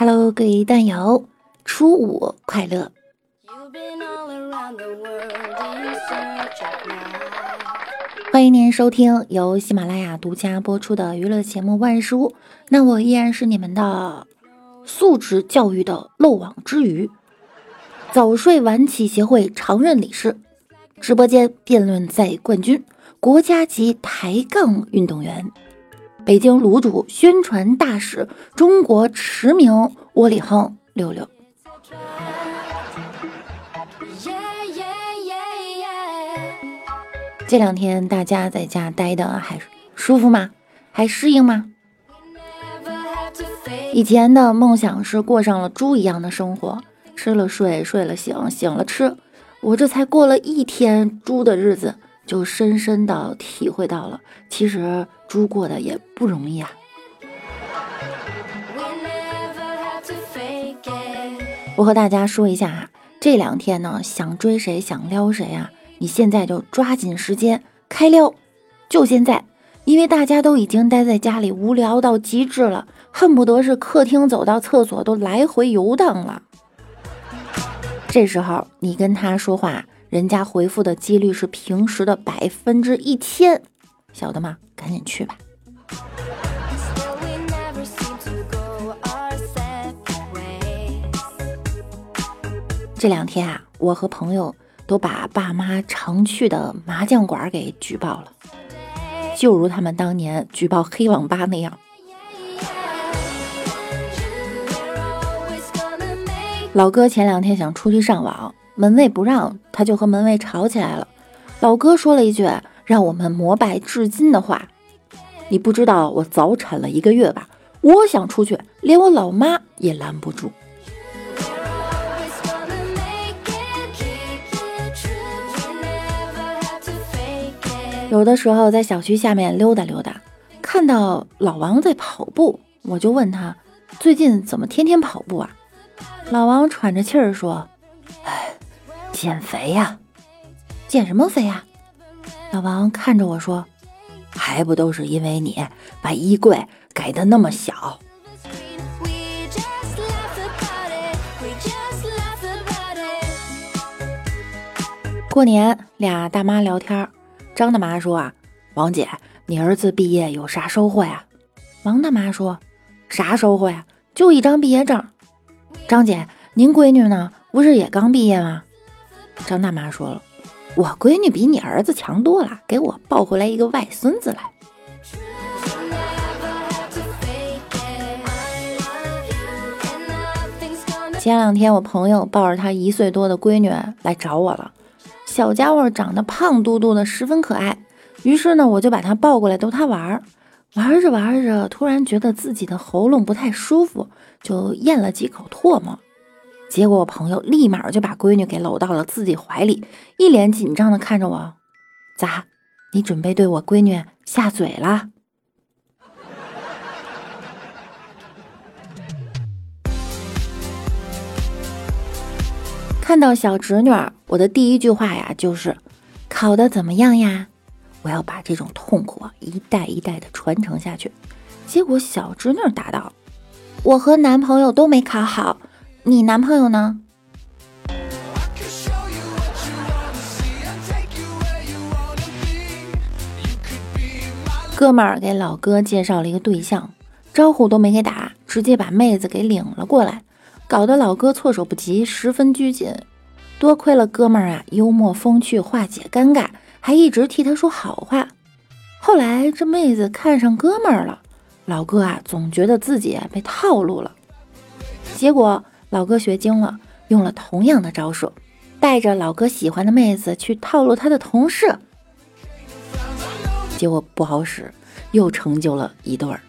Hello，各位蛋友，初五快乐！欢迎您收听由喜马拉雅独家播出的娱乐节目《万事屋》。那我依然是你们的素质教育的漏网之鱼，早睡晚起协会常任理事，直播间辩论赛冠军，国家级抬杠运动员，北京卤煮宣传大使，中国驰名窝里横六六。这两天大家在家待的还舒服吗？还适应吗？以前的梦想是过上了猪一样的生活，吃了睡，睡了醒，醒了吃。我这才过了一天猪的日子，就深深的体会到了，其实猪过得也不容易啊。我和大家说一下啊，这两天呢，想追谁，想撩谁啊？你现在就抓紧时间开撩，就现在，因为大家都已经待在家里无聊到极致了，恨不得是客厅走到厕所都来回游荡了。这时候你跟他说话，人家回复的几率是平时的百分之一千，晓得吗？赶紧去吧。这两天啊，我和朋友。都把爸妈常去的麻将馆给举报了，就如他们当年举报黑网吧那样。老哥前两天想出去上网，门卫不让，他就和门卫吵起来了。老哥说了一句让我们膜拜至今的话：“你不知道我早产了一个月吧？我想出去，连我老妈也拦不住。”有的时候在小区下面溜达溜达，看到老王在跑步，我就问他最近怎么天天跑步啊？老王喘着气儿说：“唉，减肥呀，减什么肥呀？”老王看着我说：“还不都是因为你把衣柜改的那么小。”过年俩大妈聊天。张大妈说：“啊，王姐，你儿子毕业有啥收获呀？”王大妈说：“啥收获呀？就一张毕业证。”张姐，您闺女呢？不是也刚毕业吗？张大妈说了：“我闺女比你儿子强多了，给我抱回来一个外孙子来。”前两天我朋友抱着他一岁多的闺女来找我了。小家伙长得胖嘟嘟的，十分可爱。于是呢，我就把他抱过来逗他玩儿。玩着玩着，突然觉得自己的喉咙不太舒服，就咽了几口唾沫。结果我朋友立马就把闺女给搂到了自己怀里，一脸紧张的看着我：“咋？你准备对我闺女下嘴了？”看到小侄女儿，我的第一句话呀就是：“考的怎么样呀？”我要把这种痛苦啊一代一代的传承下去。结果小侄女答道：“我和男朋友都没考好，你男朋友呢？”哥们儿给老哥介绍了一个对象，招呼都没给打，直接把妹子给领了过来。搞得老哥措手不及，十分拘谨。多亏了哥们儿啊，幽默风趣，化解尴尬，还一直替他说好话。后来这妹子看上哥们儿了，老哥啊总觉得自己被套路了。结果老哥学精了，用了同样的招数，带着老哥喜欢的妹子去套路他的同事。结果不好使，又成就了一对儿。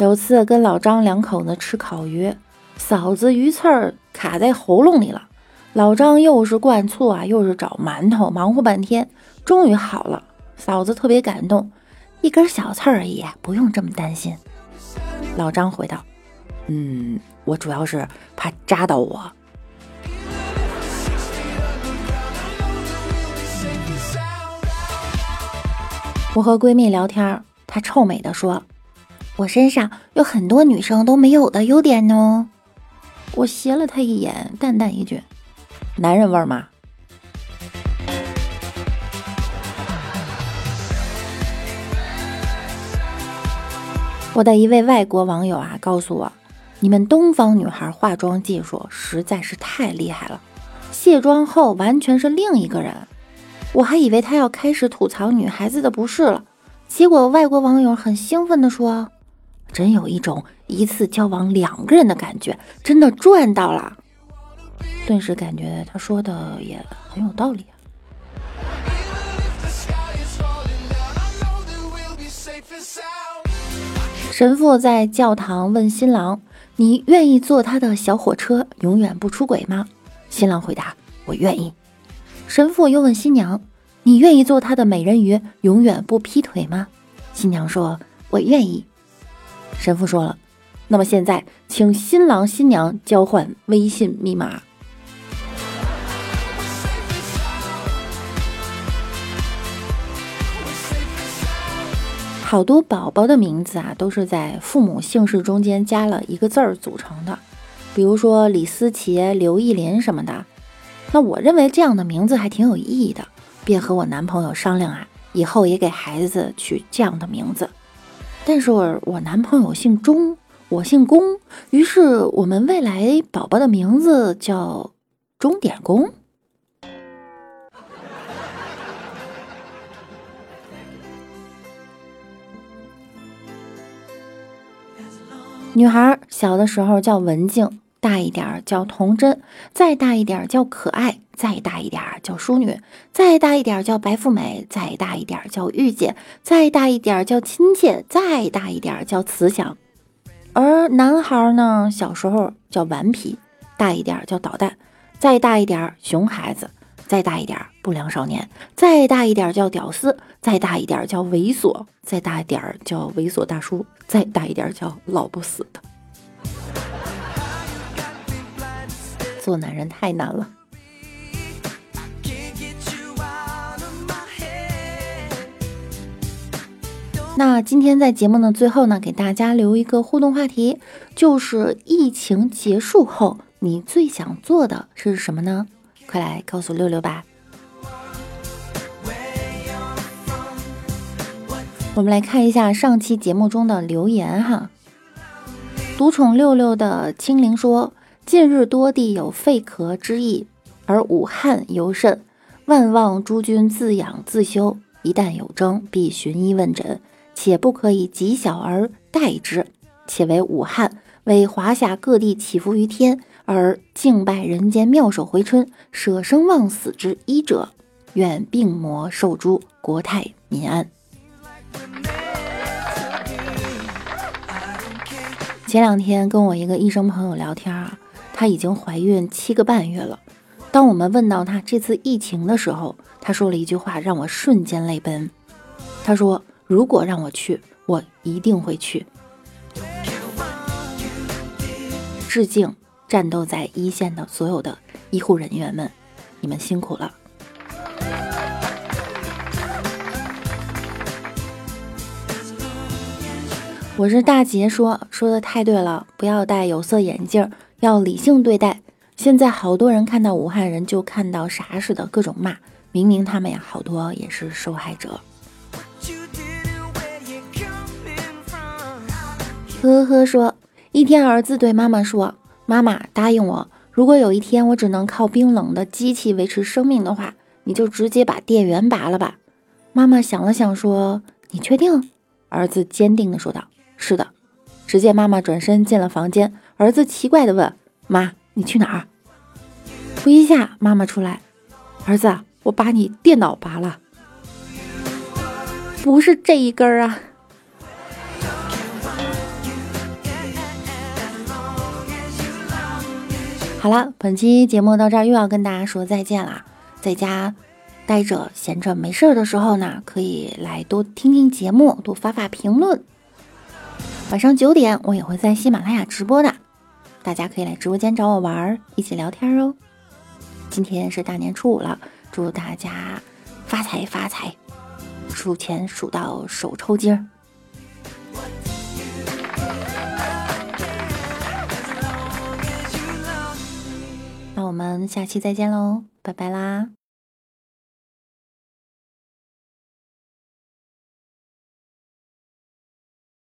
有次跟老张两口子吃烤鱼，嫂子鱼刺儿卡在喉咙里了。老张又是灌醋啊，又是找馒头，忙活半天，终于好了。嫂子特别感动，一根小刺而已，不用这么担心。老张回道：“嗯，我主要是怕扎到我。”我和闺蜜聊天，她臭美的说：“我身上有很多女生都没有的优点哦。”我斜了她一眼，淡淡一句：“男人味吗？”我的一位外国网友啊，告诉我，你们东方女孩化妆技术实在是太厉害了，卸妆后完全是另一个人。我还以为他要开始吐槽女孩子的不是了，结果外国网友很兴奋地说：“真有一种一次交往两个人的感觉，真的赚到了。”顿时感觉他说的也很有道理啊。神父在教堂问新郎：“你愿意坐他的小火车，永远不出轨吗？”新郎回答：“我愿意。”神父又问新娘：“你愿意做他的美人鱼，永远不劈腿吗？”新娘说：“我愿意。”神父说了：“那么现在，请新郎新娘交换微信密码。”好多宝宝的名字啊，都是在父母姓氏中间加了一个字儿组成的，比如说李思琪、刘艺林什么的。那我认为这样的名字还挺有意义的，便和我男朋友商量啊，以后也给孩子取这样的名字。但是我男朋友姓钟，我姓龚，于是我们未来宝宝的名字叫钟点工。女孩小的时候叫文静。大一点儿叫童真，再大一点儿叫可爱，再大一点儿叫淑女，再大一点儿叫白富美，再大一点儿叫御姐，再大一点儿叫亲切，再大一点儿叫慈祥。而男孩呢，小时候叫顽皮，大一点儿叫捣蛋，再大一点儿熊孩子，再大一点儿不良少年，再大一点叫屌丝，再大一点叫猥琐，再大一点儿叫猥琐大叔，再大一点叫老不死的。做男人太难了。那今天在节目的最后呢，给大家留一个互动话题，就是疫情结束后你最想做的是什么呢？快来告诉六六吧。我们来看一下上期节目中的留言哈。独宠六六的精灵说。近日多地有废壳之意，而武汉尤甚。万望诸君自养自修，一旦有征，必寻医问诊，且不可以极小而待之。且为武汉为华夏各地祈福于天，而敬拜人间妙手回春、舍生忘死之医者，愿病魔受诛，国泰民安。前两天跟我一个医生朋友聊天啊。她已经怀孕七个半月了。当我们问到她这次疫情的时候，她说了一句话，让我瞬间泪奔。她说：“如果让我去，我一定会去。”致敬战斗在一线的所有的医护人员们，你们辛苦了。我是大杰，说说的太对了，不要戴有色眼镜。要理性对待。现在好多人看到武汉人就看到啥似的，各种骂。明明他们呀，好多也是受害者。呵呵说，一天儿子对妈妈说：“妈妈，答应我，如果有一天我只能靠冰冷的机器维持生命的话，你就直接把电源拔了吧。”妈妈想了想说：“你确定？”儿子坚定地说道：“是的。”只见妈妈转身进了房间。儿子奇怪的问：“妈，你去哪儿？”不一下，妈妈出来：“儿子，我把你电脑拔了，不是这一根儿啊。”好了，本期节目到这儿又要跟大家说再见啦。在家待着闲着没事儿的时候呢，可以来多听听节目，多发发评论。晚上九点我也会在喜马拉雅直播的，大家可以来直播间找我玩儿，一起聊天哦。今天是大年初五了，祝大家发财发财，数钱数到手抽筋儿。那我们下期再见喽，拜拜啦！